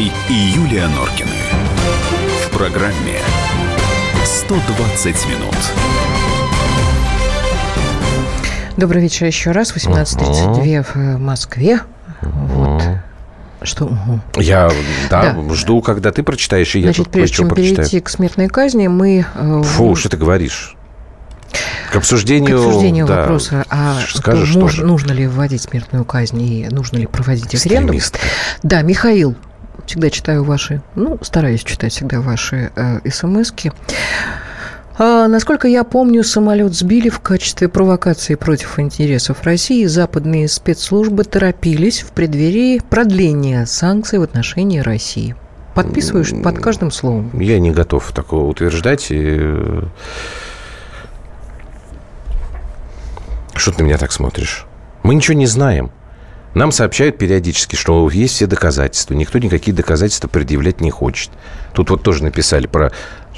Аверьяновой и Юлия Норкины. В программе 120 минут. Добрый вечер еще раз. 18.32 в э, Москве. Вот. Что? Угу. Я да, да. жду, когда ты прочитаешь, и Значит, я прежде чем прочитаю. перейти к смертной казни, мы... Э, Фу, что ты говоришь? К обсуждению, к обсуждению да, вопроса, а скажешь мож, нужно ли вводить смертную казнь и нужно ли проводить референдум. Да, Михаил, всегда читаю ваши, ну, стараюсь читать всегда ваши э, смс-ки. А, насколько я помню, самолет сбили в качестве провокации против интересов России. Западные спецслужбы торопились в преддверии продления санкций в отношении России. Подписываешь под каждым словом. Я не готов такого утверждать. И... Что ты на меня так смотришь? Мы ничего не знаем. Нам сообщают периодически, что есть все доказательства. Никто никакие доказательства предъявлять не хочет. Тут вот тоже написали про...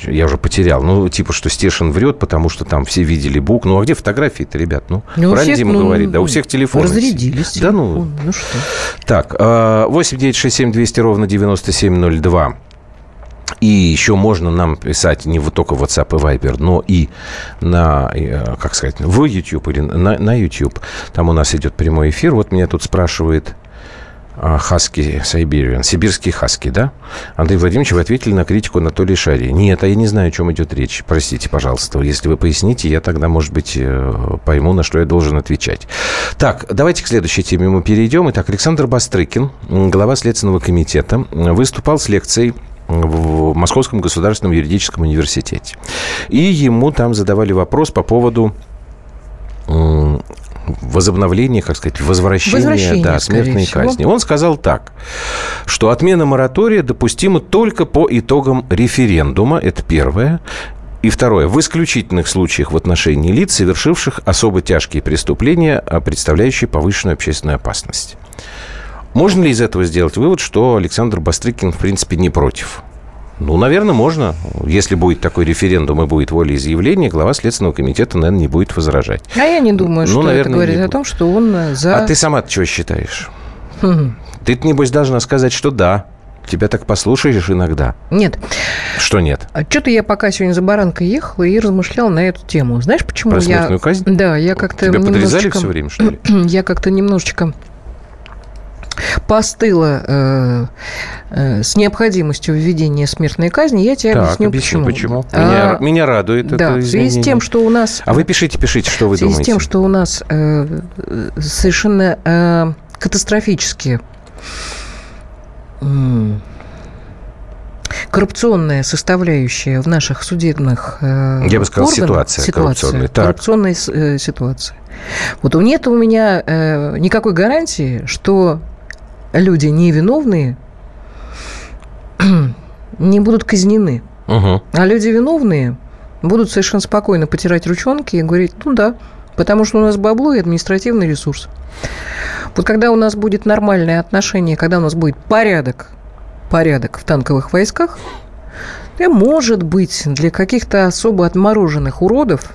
Я уже потерял. Ну, типа, что Стешин врет, потому что там все видели бук. Ну, а где фотографии-то, ребят? Ну, Ну, правильно всех, Дима ну, говорит. Да, у всех телефоны. Разрядились. Да ну. Ну что? Так, 8 9 6 7 200 ровно 9702. И еще можно нам писать не вот только в WhatsApp и Viber, но и на, э, как сказать, в YouTube или на, на YouTube. Там у нас идет прямой эфир. Вот меня тут спрашивает а, Хаски Сайбериан. Сибирский хаски, да? Андрей Владимирович, вы ответили на критику Анатолия Шари. Нет, а я не знаю, о чем идет речь. Простите, пожалуйста. Если вы поясните, я тогда, может быть, э, пойму, на что я должен отвечать. Так, давайте к следующей теме мы перейдем. Итак, Александр Бастрыкин, глава Следственного комитета, выступал с лекцией в Московском государственном юридическом университете. И ему там задавали вопрос по поводу возобновления, как сказать, возвращения, Возвращение, да, смертной всего. казни. Он сказал так, что отмена моратория допустима только по итогам референдума, это первое. И второе. В исключительных случаях в отношении лиц, совершивших особо тяжкие преступления, а представляющие повышенную общественную опасность. Можно ли из этого сделать вывод, что Александр Бастрыкин, в принципе, не против? Ну, наверное, можно. Если будет такой референдум и будет волеизъявление, глава Следственного комитета, наверное, не будет возражать. А я не думаю, Ну, что наверное, это говорит о том, что он э, за... А ты сама чего считаешь? Хм. Ты, небось, должна сказать, что да. Тебя так послушаешь иногда. Нет. Что нет? А что-то я пока сегодня за баранкой ехала и размышляла на эту тему. Знаешь, почему Про я... казнь? Да, я как-то Тебя подрезали немножечко... все время, что ли? Я как-то немножечко постыла э, э, с необходимостью введения смертной казни. Я тебе Так, объясню, объясни, почему. почему. Меня, А, меня радует да, это в связи с изменение. тем, что у нас... А вы пишите, пишите, что вы в связи думаете. с тем, что у нас э, совершенно э, катастрофические м, коррупционная составляющая в наших судебных э, Я бы сказал, органах, ситуация коррупционная. Так. коррупционная э, ситуация. Вот нет у меня э, никакой гарантии, что люди невиновные не будут казнены. Мгм. А люди виновные будут совершенно спокойно потирать ручонки и говорить, ну да, потому что у нас бабло и административный ресурс. Вот когда у нас будет нормальное отношение, когда у нас будет порядок, порядок в танковых войсках, то, может быть, для каких-то особо отмороженных уродов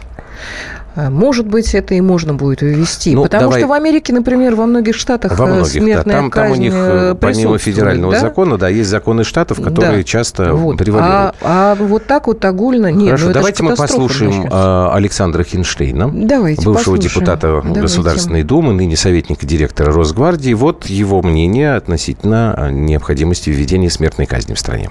может быть, это и можно будет ввести. Ну, Потому давай- что в Америке, например, во многих штатах Во э, многих, да. смертная Там, там у казнь них, э, э, помимо федерального да? закона, да, есть законы штатов, которые Да. часто Вот. превалируют. А, а вот так вот огульно нет. Хорошо, ну, давайте мы послушаем начнется. э, Александра Хинштейна, Давайте бывшего послушаем. депутата Давайте. Государственной Думы, ныне советника директора Росгвардии. Вот его мнение относительно э, необходимости введения смертной казни в стране.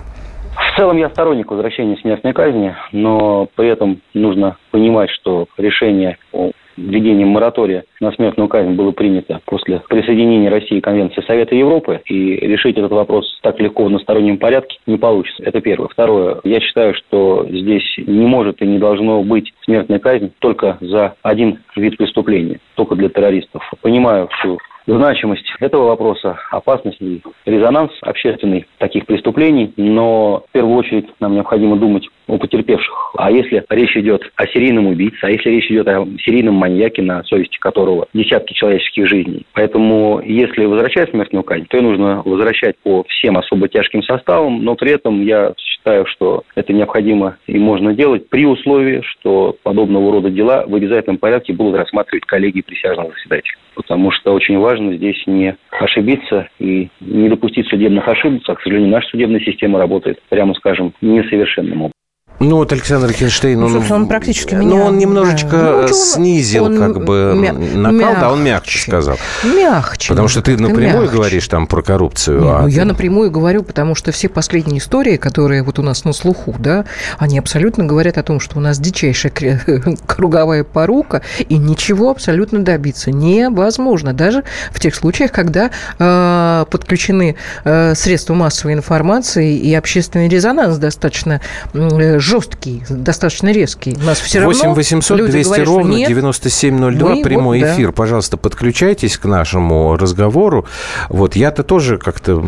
В целом я сторонник возвращения смертной казни, но при этом нужно понимать, что решение о введении моратория на смертную казнь было принято после присоединения России к Конвенции Совета Европы, и решить этот вопрос так легко в одностороннем порядке не получится. Это первое. Второе. Я считаю, что здесь не может и не должно быть смертной казни только за один вид преступления, только для террористов. Понимаю всю значимость этого вопроса, опасность и резонанс общественный таких преступлений, но в первую очередь нам необходимо думать у потерпевших. А если речь идет о серийном убийце, а если речь идет о серийном маньяке, на совести которого десятки человеческих жизней. Поэтому, если возвращать смертную казнь, то ее нужно возвращать по всем особо тяжким составам, но при этом я считаю, что это необходимо и можно делать при условии, что подобного рода дела в обязательном порядке будут рассматривать коллеги присяжных заседателей. Потому что очень важно здесь не ошибиться и не допустить судебных ошибок. А, к сожалению, наша судебная система работает, прямо скажем, несовершенным образом. Ну, вот Александр Хинштейн, ну, он, он практически меня... Ну, он немножечко ну, снизил он, как бы мя- накал, мягче, да, он мягче сказал. Мягче. Потому что ты напрямую мягче. говоришь там про коррупцию. Не, а ну, ты... я напрямую говорю, потому что все последние истории, которые вот у нас на слуху, да, они абсолютно говорят о том, что у нас дичайшая круговая порука, и ничего абсолютно добиться невозможно. Даже в тех случаях, когда э, подключены э, средства массовой информации и общественный резонанс достаточно э, жесткий, достаточно резкий. У нас все 8 равно 800 200 говорят, ровно нет, 9702, мы, прямой вот, эфир. Да. Пожалуйста, подключайтесь к нашему разговору. Вот я-то тоже как-то,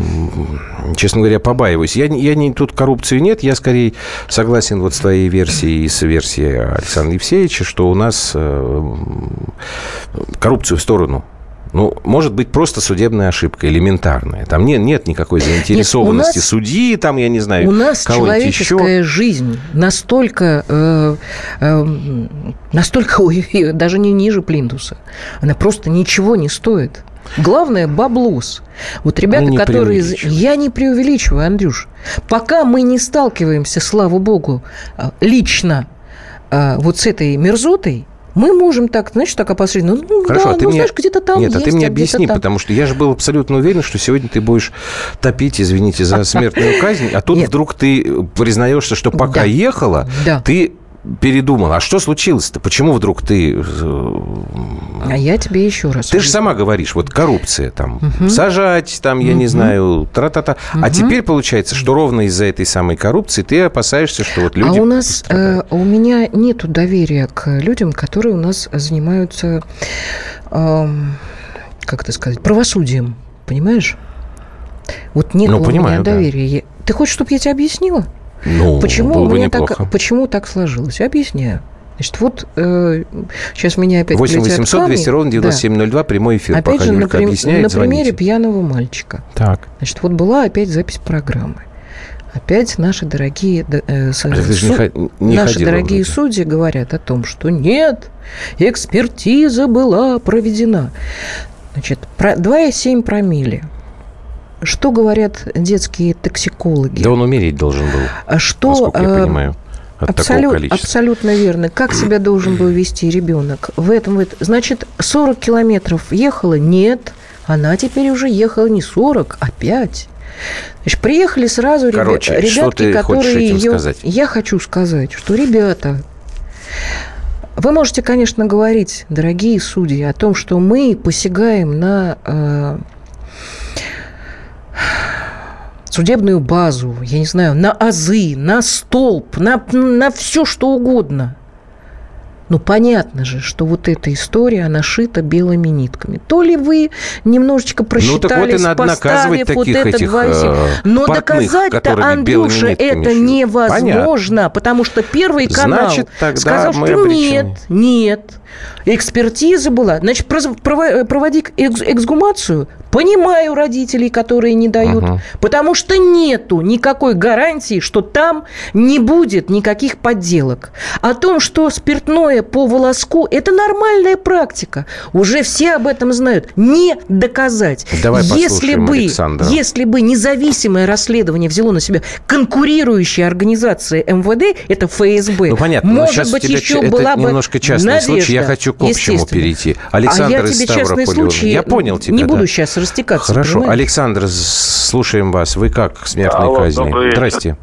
честно говоря, побаиваюсь. Я, я не тут коррупцию нет, я скорее согласен вот с твоей версией и с версией Александра Евсеевича, что у нас э, коррупцию в сторону ну, может быть, просто судебная ошибка, элементарная. Там нет, нет никакой заинтересованности нет, нас, судьи, там, я не знаю, У нас человеческая еще. жизнь настолько, э, э, настолько даже не ниже плинтуса. Она просто ничего не стоит. Главное – баблос. Вот ребята, ну, которые... Я не преувеличиваю, Андрюш. Пока мы не сталкиваемся, слава богу, э, лично э, вот с этой мерзотой, мы можем так, знаешь, так опосредованно. Ну, Хорошо, да, а ты ну, мне... знаешь, где-то там Нет, есть, а ты мне а объясни, там... потому что я же был абсолютно уверен, что сегодня ты будешь топить, извините, за смертную казнь, а тут Нет. вдруг ты признаешься, что пока да. ехала, да. ты передумал. А что случилось-то? Почему вдруг ты... Э, а я тебе еще раз... Ты же сама говоришь, вот коррупция там, угу. сажать там, я угу. не знаю, тра-та-та. Угу. А теперь получается, что ровно из-за этой самой коррупции ты опасаешься, что вот люди... А у нас, э, у меня нету доверия к людям, которые у нас занимаются, э, как это сказать, правосудием, понимаешь? Вот нет ну, у понимаю, меня доверия. Да. Ты хочешь, чтобы я тебе объяснила? Ну, почему было у меня так, почему так сложилось? Объясняю. Значит, вот э, сейчас меня опять 8 800 200 ровно 9702, да. прямой эфир. Опять Пока же, Юлька на, объясняет, на примере звоните. пьяного мальчика. Так. Значит, вот была опять запись программы. Опять наши дорогие, э, су, не, не наши дорогие судьи говорят о том, что нет, экспертиза была проведена. Значит, про 2,7 промили. Что говорят детские токсикологи? Да он умереть должен был, а что, насколько я понимаю. От Абсолют, абсолютно верно. Как себя должен был вести ребенок? В этом, в этом. Значит, 40 километров ехала? Нет. Она теперь уже ехала не 40, а 5. Значит, приехали сразу Короче, ребят, ребятки, которые ее... Сказать? Я хочу сказать, что ребята, вы можете, конечно, говорить, дорогие судьи, о том, что мы посягаем на э, судебную базу, я не знаю, на азы, на столб, на, на все что угодно. Ну, понятно же, что вот эта история, она шита белыми нитками. То ли вы немножечко просчитались, ну, вот поставив вот это этих, э, Но доказать-то, Андрюша, это невозможно, Понятно. потому что Первый канал Значит, сказал, что обречены. нет, нет, экспертиза была. Значит, проводи эксгумацию, Понимаю родителей, которые не дают, угу. потому что нету никакой гарантии, что там не будет никаких подделок. О том, что спиртное по волоску – это нормальная практика. Уже все об этом знают. Не доказать. Давай если бы, Александра. если бы независимое расследование взяло на себя конкурирующая организация МВД, это ФСБ, ну, понятно, может быть, еще это была бы немножко частный надежда, случай. Я хочу к общему перейти. Александр а я тебе частный случай я понял тебя, не да. буду сейчас растекаться. Хорошо. Понимаете? Александр, слушаем вас. Вы как к смертной Алло, казни? Здрасте.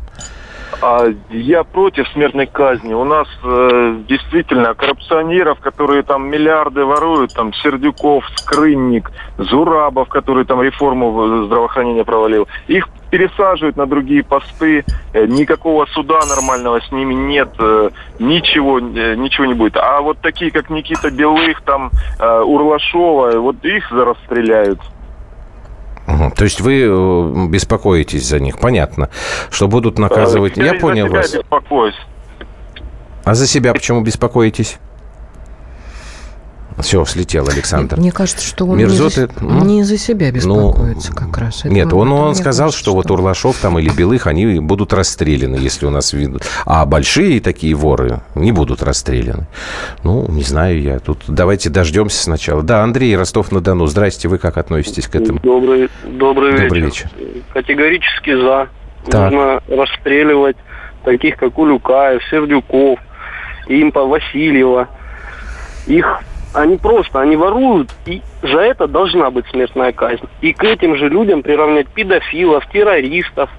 А, я против смертной казни. У нас э, действительно коррупционеров, которые там миллиарды воруют, там Сердюков, Скрынник, Зурабов, который там реформу здравоохранения провалил, их пересаживают на другие посты, э, никакого суда нормального с ними нет, э, ничего, э, ничего не будет. А вот такие, как Никита Белых, там, э, Урлашова, вот их расстреляют. Угу. То есть вы э, беспокоитесь за них, понятно, что будут наказывать. Я понял вас. Беспокоюсь. А за себя почему беспокоитесь? Все, слетел Александр. Мне кажется, что он Мерзоты, не, за, ну, не за себя беспокоится ну, как раз. Это, нет, он, он сказал, кажется, что, что вот Урлашов там или Белых, они будут расстреляны, если у нас видно. А большие такие воры не будут расстреляны. Ну, не знаю я. Тут давайте дождемся сначала. Да, Андрей, Ростов-на-Дону. Здрасте, вы как относитесь к этому? Добрый, добрый, добрый вечер. вечер. Категорически за. Так. Нужно расстреливать таких, как Улюкаев, Сердюков, Импа, Васильева. Их они просто, они воруют, и за это должна быть смертная казнь. И к этим же людям приравнять педофилов, террористов,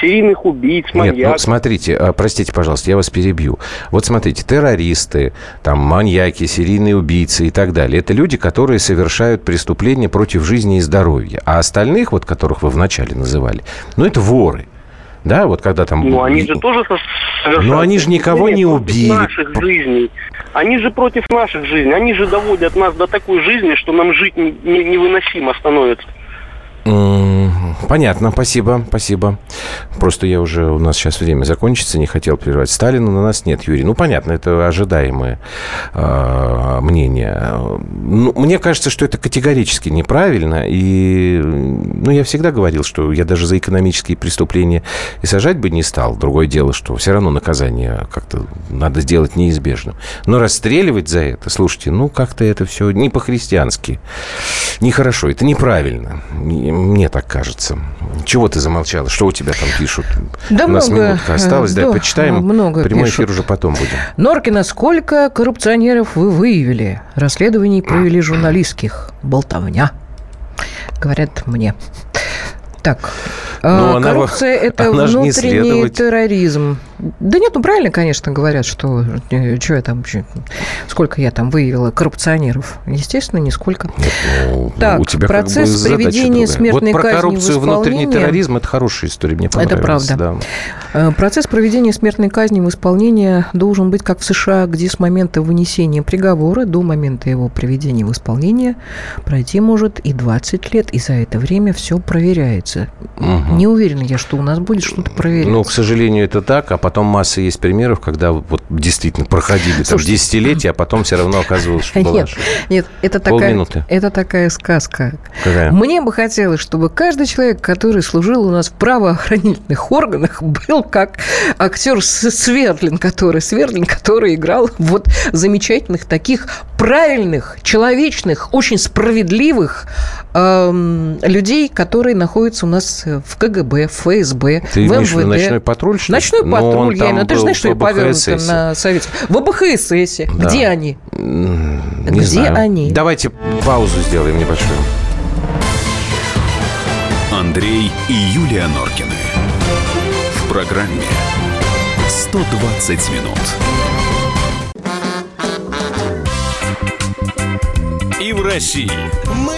серийных убийц, маньяков. Нет, ну, смотрите, а, простите, пожалуйста, я вас перебью. Вот смотрите, террористы, там, маньяки, серийные убийцы и так далее. Это люди, которые совершают преступления против жизни и здоровья. А остальных, вот которых вы вначале называли, ну, это воры. Да, вот когда там... Ну, они же тоже. Но они же никого не убили. наших жизней. Они же против наших жизней. Они же доводят нас до такой жизни, что нам жить невыносимо становится. Понятно, спасибо, спасибо. Просто я уже, у нас сейчас время закончится, не хотел прерывать. Сталина на нас нет, Юрий. Ну, понятно, это ожидаемое э, мнение. Ну, мне кажется, что это категорически неправильно. И, ну, я всегда говорил, что я даже за экономические преступления и сажать бы не стал. Другое дело, что все равно наказание как-то надо сделать неизбежным. Но расстреливать за это, слушайте, ну, как-то это все не по-христиански. Нехорошо, это неправильно мне так кажется. Чего ты замолчала? Что у тебя там пишут? Да у нас много, минутка осталась, да, да почитаем. Много Прямой пишут. эфир уже потом будем. Норкина, сколько коррупционеров вы выявили? Расследований провели журналистских. Болтовня. Говорят мне. Так, Но а, коррупция она, это она внутренний терроризм. Да нет, ну правильно, конечно, говорят, что э, что я там, сколько я там выявила коррупционеров. Естественно, нисколько. Нет, ну, так, у тебя процесс как бы приведения смертной вот про казни коррупцию, внутренний терроризм – это хорошая история, мне понравилась. Это правда. Да. Э, процесс проведения смертной казни в исполнение должен быть как в США, где с момента вынесения приговора до момента его приведения в исполнение пройти может и 20 лет, и за это время все проверяется. Угу. Не уверена я, что у нас будет что-то проверять. Ну, к сожалению, это так, а потом масса есть примеров, когда вот действительно проходили там десятилетия, а потом все равно оказывалось, что была Нет, нет это, такая, это такая сказка. Какая? Мне бы хотелось, чтобы каждый человек, который служил у нас в правоохранительных органах, был как актер Свердлин, который, Свердлин, который играл вот замечательных таких правильных, человечных, очень справедливых эм, людей, которые находятся у нас в КГБ, в ФСБ, Ты в МВД. ночной патруль? Что ночной Но патруль, я именно. Ты же знаешь, что я повернута на советском. В АБХСС. Да. Где они? Не Где знаю. они? Давайте паузу сделаем небольшую. Андрей и Юлия Норкины. В программе 120 минут. И в России. Мысли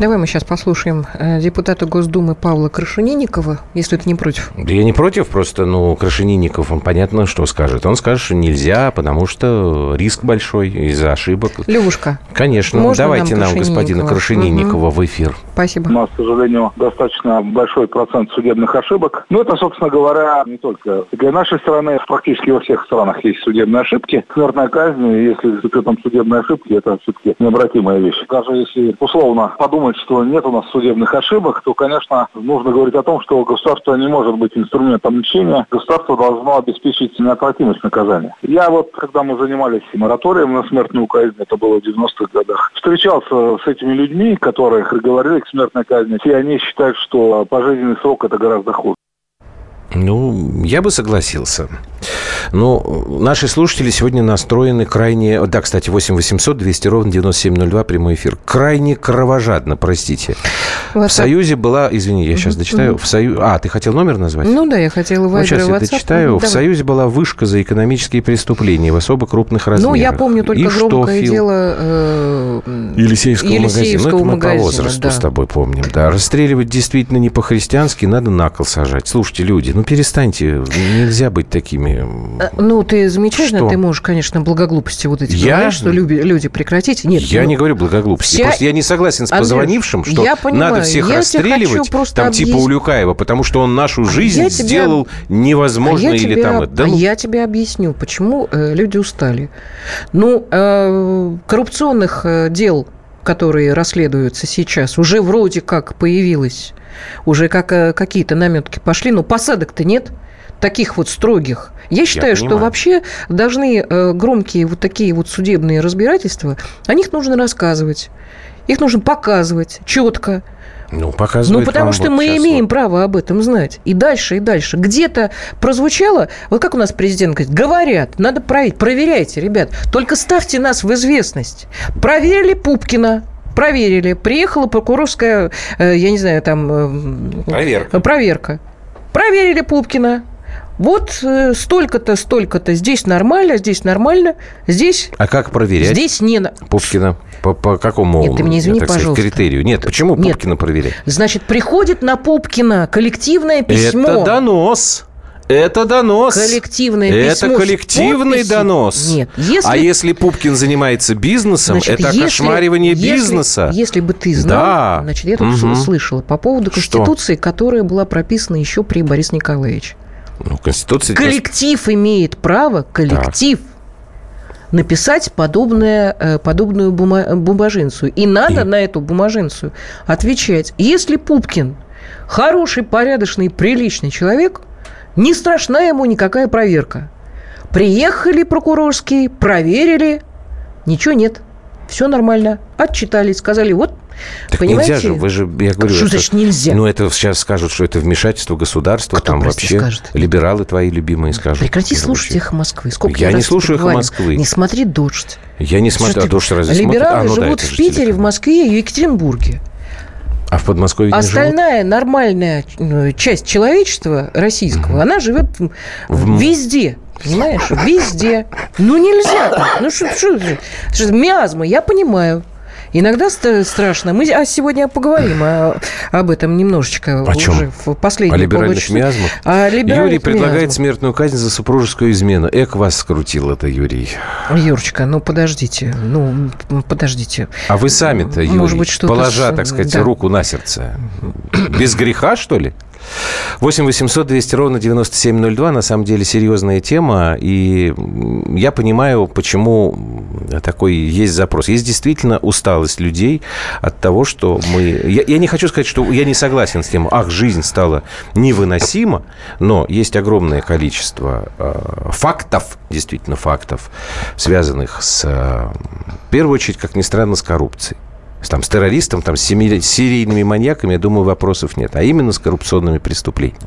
Давай мы сейчас послушаем э, депутата Госдумы Павла Крашенинникова, если ты не против. Да я не против, просто, ну, Крашенинников, он понятно, что скажет. Он скажет, что нельзя, потому что риск большой из-за ошибок. Левушка. Конечно. Можно Давайте нам, нам господина Крашенинникова угу. в эфир. Спасибо. У нас, к сожалению, достаточно большой процент судебных ошибок. Но это, собственно говоря, не только для нашей страны. Практически во всех странах есть судебные ошибки. Смертная казнь, если с учетом судебной ошибки, это все-таки необратимая вещь. Даже если условно подумать думать, что нет у нас судебных ошибок, то, конечно, нужно говорить о том, что государство не может быть инструментом лечения. Государство должно обеспечить неотвратимость наказания. Я вот, когда мы занимались мораторием на смертную казнь, это было в 90-х годах, встречался с этими людьми, которые говорили к смертной казни, и они считают, что пожизненный срок это гораздо хуже. Ну, я бы согласился. Но наши слушатели сегодня настроены крайне... Да, кстати, 8 800 200 ровно 9702, прямой эфир. Крайне кровожадно, простите. WhatsApp. В Союзе была... Извини, я сейчас дочитаю. В Сою... А, ты хотел номер назвать? Ну да, я хотела ну, сейчас я дочитаю. Давай. В Союзе была вышка за экономические преступления в особо крупных размерах. Ну, я помню только И громкое что, дело... Э, Елисеевского, Елисеевского магазина. Ну, это мы по возрасту да. с тобой помним. Да, расстреливать действительно не по-христиански, надо на кол сажать. Слушайте, люди, ну перестаньте, нельзя быть такими... Э, ну, ты замечательно, что? ты можешь, конечно, благоглупости вот эти я? говорить, что люди, люди прекратите. Нет, я ну, не говорю благоглупости. Вся... Просто я не согласен с позвонившим, что я понимаю, надо всех я расстреливать, там типа объяс... типа Улюкаева, потому что он нашу жизнь я сделал тебя... невозможно а или тебя... там... Да, а ну... я тебе объясню, почему э, люди устали. Ну, э, коррупционных э, дел которые расследуются сейчас, уже вроде как появилось, уже как, э, какие-то наметки пошли, но посадок-то нет таких вот строгих. Я считаю, Я что вообще должны э, громкие вот такие вот судебные разбирательства, о них нужно рассказывать, их нужно показывать четко. Ну, показывает Ну, потому что вот мы имеем вот. право об этом знать. И дальше, и дальше. Где-то прозвучало, вот как у нас президент говорит, говорят, надо проверить. Проверяйте, ребят. Только ставьте нас в известность. Проверили Пупкина, проверили. Приехала прокурорская, э, я не знаю, там... Э, проверка. Проверка. Проверили Пупкина. Вот э, столько-то, столько-то. Здесь нормально, здесь нормально, здесь... А как проверять? Здесь не... Пупкина. По, по какому Нет, ты меня извини, так пожалуйста. Сказать, критерию? Нет, почему Нет. Пупкина проверять? Значит, приходит на Пупкина коллективное письмо. Это донос. Это донос. Коллективное это письмо. Это коллективный донос. Нет. Если... А если Пупкин занимается бизнесом, значит, это если, кошмаривание если, бизнеса. Если бы ты знал, да. значит, я тут угу. слышала по поводу Конституции, Что? которая была прописана еще при Борисе Николаевиче. Ну, Конституция... Коллектив имеет право, коллектив, так. написать подобное, э, подобную бума, бумажинцию. И надо И... на эту бумажинцию отвечать. Если Пупкин хороший, порядочный, приличный человек, не страшна ему никакая проверка. Приехали прокурорские, проверили, ничего нет. Все нормально. Отчитались, сказали, вот так Понимаете? нельзя же, вы же, я говорю... Что значит нельзя? Ну, это сейчас скажут, что это вмешательство государства, Кто, там вообще скажет? либералы твои любимые скажут. Прекрати слушать «Эхо Москвы». Сколько я не слушаю «Эхо Москвы». Не смотри «Дождь». Я не смотрю, а «Дождь» разве Либералы а, ну, живут да, в Питере, в Москве и в Екатеринбурге. А в Подмосковье Остальная живут? нормальная ну, часть человечества российского, угу. она живет в... везде. Понимаешь? Везде. Ну, нельзя так. Ну, что, что, что, миазма, я понимаю. Иногда страшно. Мы а сегодня поговорим о, об этом немножечко о чем? уже в последнем О либеральных миазмах? О либеральных Юрий предлагает миазмах. смертную казнь за супружескую измену. Эк вас скрутил это, Юрий. Юрочка, ну подождите, ну подождите. А вы сами-то, Юрий, Может быть, положа, так сказать, да. руку на сердце, без греха, что ли? 8 800 200 ровно 9702. На самом деле серьезная тема. И я понимаю, почему такой есть запрос. Есть действительно усталость людей от того, что мы... Я, я не хочу сказать, что я не согласен с тем, ах, жизнь стала невыносима, но есть огромное количество э, фактов, действительно фактов, связанных с, э, в первую очередь, как ни странно, с коррупцией там, с террористом, там, с серийными маньяками, я думаю, вопросов нет, а именно с коррупционными преступлениями.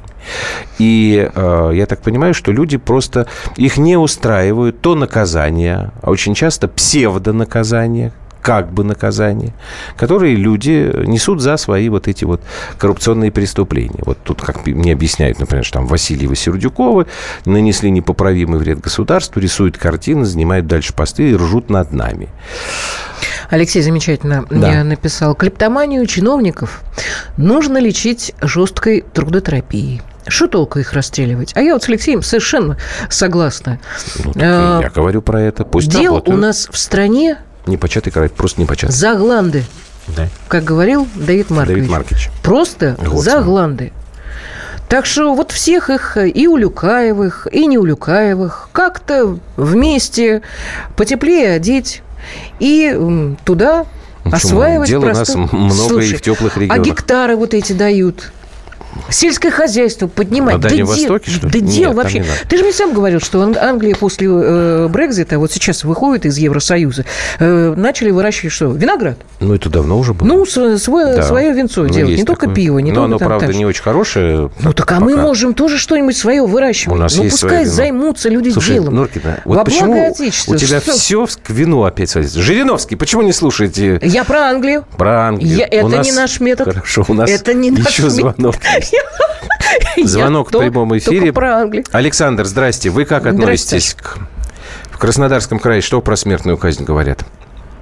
И э, я так понимаю, что люди просто, их не устраивают то наказание, а очень часто псевдонаказание, как бы наказание, которые люди несут за свои вот эти вот коррупционные преступления. Вот тут, как мне объясняют, например, что там Васильева Сердюкова нанесли непоправимый вред государству, рисуют картины, занимают дальше посты и ржут над нами. Алексей замечательно да. написал. Клептоманию чиновников нужно лечить жесткой трудотерапией. Что толку их расстреливать? А я вот с Алексеем совершенно согласна. Ну, а, я говорю про это. Пусть Дел работают. у нас в стране... Непочатый край, просто непочатый. Загланды. Да. Как говорил Давид Маркович. Давид Маркович. Просто вот загланды. Так что вот всех их, и Улюкаевых, и не Улюкаевых, как-то вместе потеплее одеть, и туда Осваивать Дела просто... у нас много Слушай, и в теплых А регионах. гектары вот эти дают. Сельское хозяйство поднимать. На да Дальнем дел- Востоке, что ли? Да Нет, дел там вообще. Ты же мне сам говорил, что Ан- Англия после э, Брекзита, вот сейчас выходит из Евросоюза, э, начали выращивать что? Виноград. Ну, это давно уже было. Ну, свое, Да. свое винцо Ну, делать. Не только такое. пиво, не Но только оно, там правда, так. не очень хорошее. Ну так а мы можем тоже что-нибудь свое выращивать. У нас ну есть пускай займутся люди Слушай, делом. Норкина, Во вот почему благо Отечества. у тебя Что? все к вину опять сводится? Жириновский, почему не слушаете Я про Англию. про Англию? Я- это нас- не наш метод. Хорошо, у нас Это не наш еще метод. звонок. Звонок в прямом эфире. Про Англию. Александр, здрасте. Вы как относитесь к... В Краснодарском крае что про смертную казнь говорят?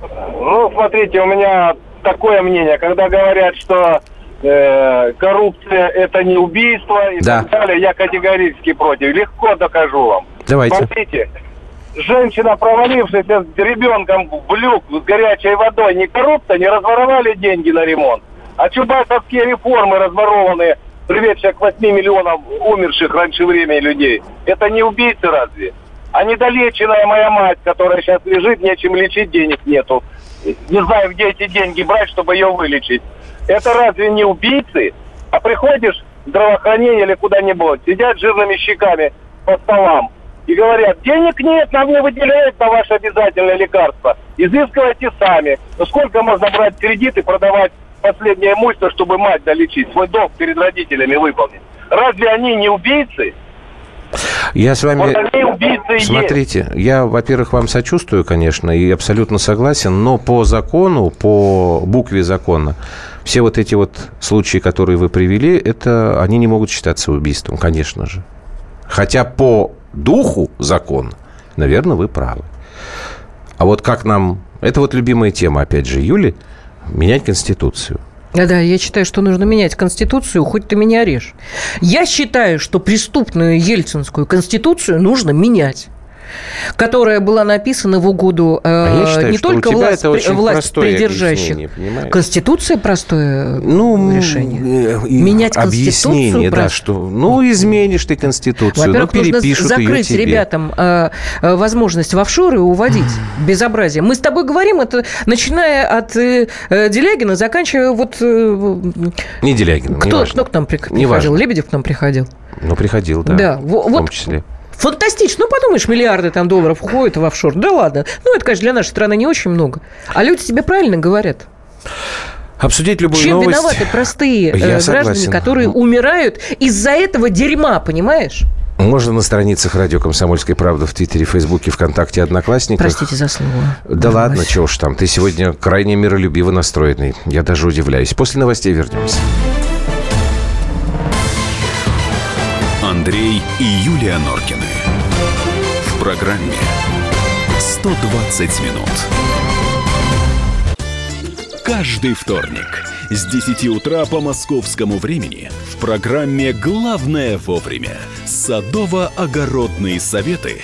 Ну, смотрите, у меня такое мнение, когда говорят, что э, коррупция это не убийство и Да. так далее, я категорически против. Легко докажу вам. Давайте. Смотрите, женщина, провалившаяся с ребенком в люк с горячей водой, не коррупция, не разворовали деньги на ремонт. А чубайсовские реформы разворованные, приведшие к 8 миллионам умерших раньше времени людей, это не убийцы разве? А недолеченная моя мать, которая сейчас лежит, нечем лечить, денег нету. Не знаю, где эти деньги брать, чтобы ее вылечить. Это разве не убийцы? А приходишь в здравоохранение или куда-нибудь, сидят жирными щеками по столам и говорят, денег нет, нам не выделяют на ваше обязательное лекарство. Изыскивайте сами. Ну сколько можно брать кредит и продавать последнее имущество, чтобы мать долечить, свой долг перед родителями выполнить? Разве они не убийцы? Я с вами... Вот и есть. Смотрите, я, во-первых, вам сочувствую, конечно, и абсолютно согласен, но по закону, по букве закона, все вот эти вот случаи, которые вы привели, это они не могут считаться убийством, конечно же. Хотя по духу закона, наверное, вы правы. А вот как нам... Это вот любимая тема, опять же, Юли, менять Конституцию. Да, да, я считаю, что нужно менять Конституцию, хоть ты меня режь. Я считаю, что преступную Ельцинскую Конституцию нужно менять которая была написана в угоду э, А я считаю, не только власть, это очень власть придержащих. Конституция простое Ну, решение. э, Менять Конституцию объяснение, да, прост- что ну изменишь ты конституцию, ну Во-первых, нужно перепишут ее закрыть тебе. ребятам э, э, возможность в офшоры и уводить безобразие. Мы с тобой говорим это, начиная от э, э, Делягина, заканчивая вот... э, Не Делягин, кто, неважно. кто к нам при- приходил? Неважно. Лебедев к нам приходил. Ну, приходил, да. Да, во- в том вот- числе. Фантастично. Ну, подумаешь, миллиарды там долларов уходят в офшор. Да ладно. Ну, это, конечно, для нашей страны не очень много. А люди тебе правильно говорят. Обсудить любую Чем новость. виноваты простые Я э, граждане, согласен. которые умирают из-за этого дерьма, понимаешь? Можно на страницах радио «Комсомольской правды» в Твиттере, Фейсбуке, ВКонтакте, Одноклассниках. Простите за слово. Да ладно, чего уж там. Ты сегодня крайне миролюбиво настроенный. Я даже удивляюсь. После новостей вернемся. Андрей и Юлия Норкины. В программе 120 минут. Каждый вторник с 10 утра по московскому времени в программе «Главное вовремя» садово-огородные советы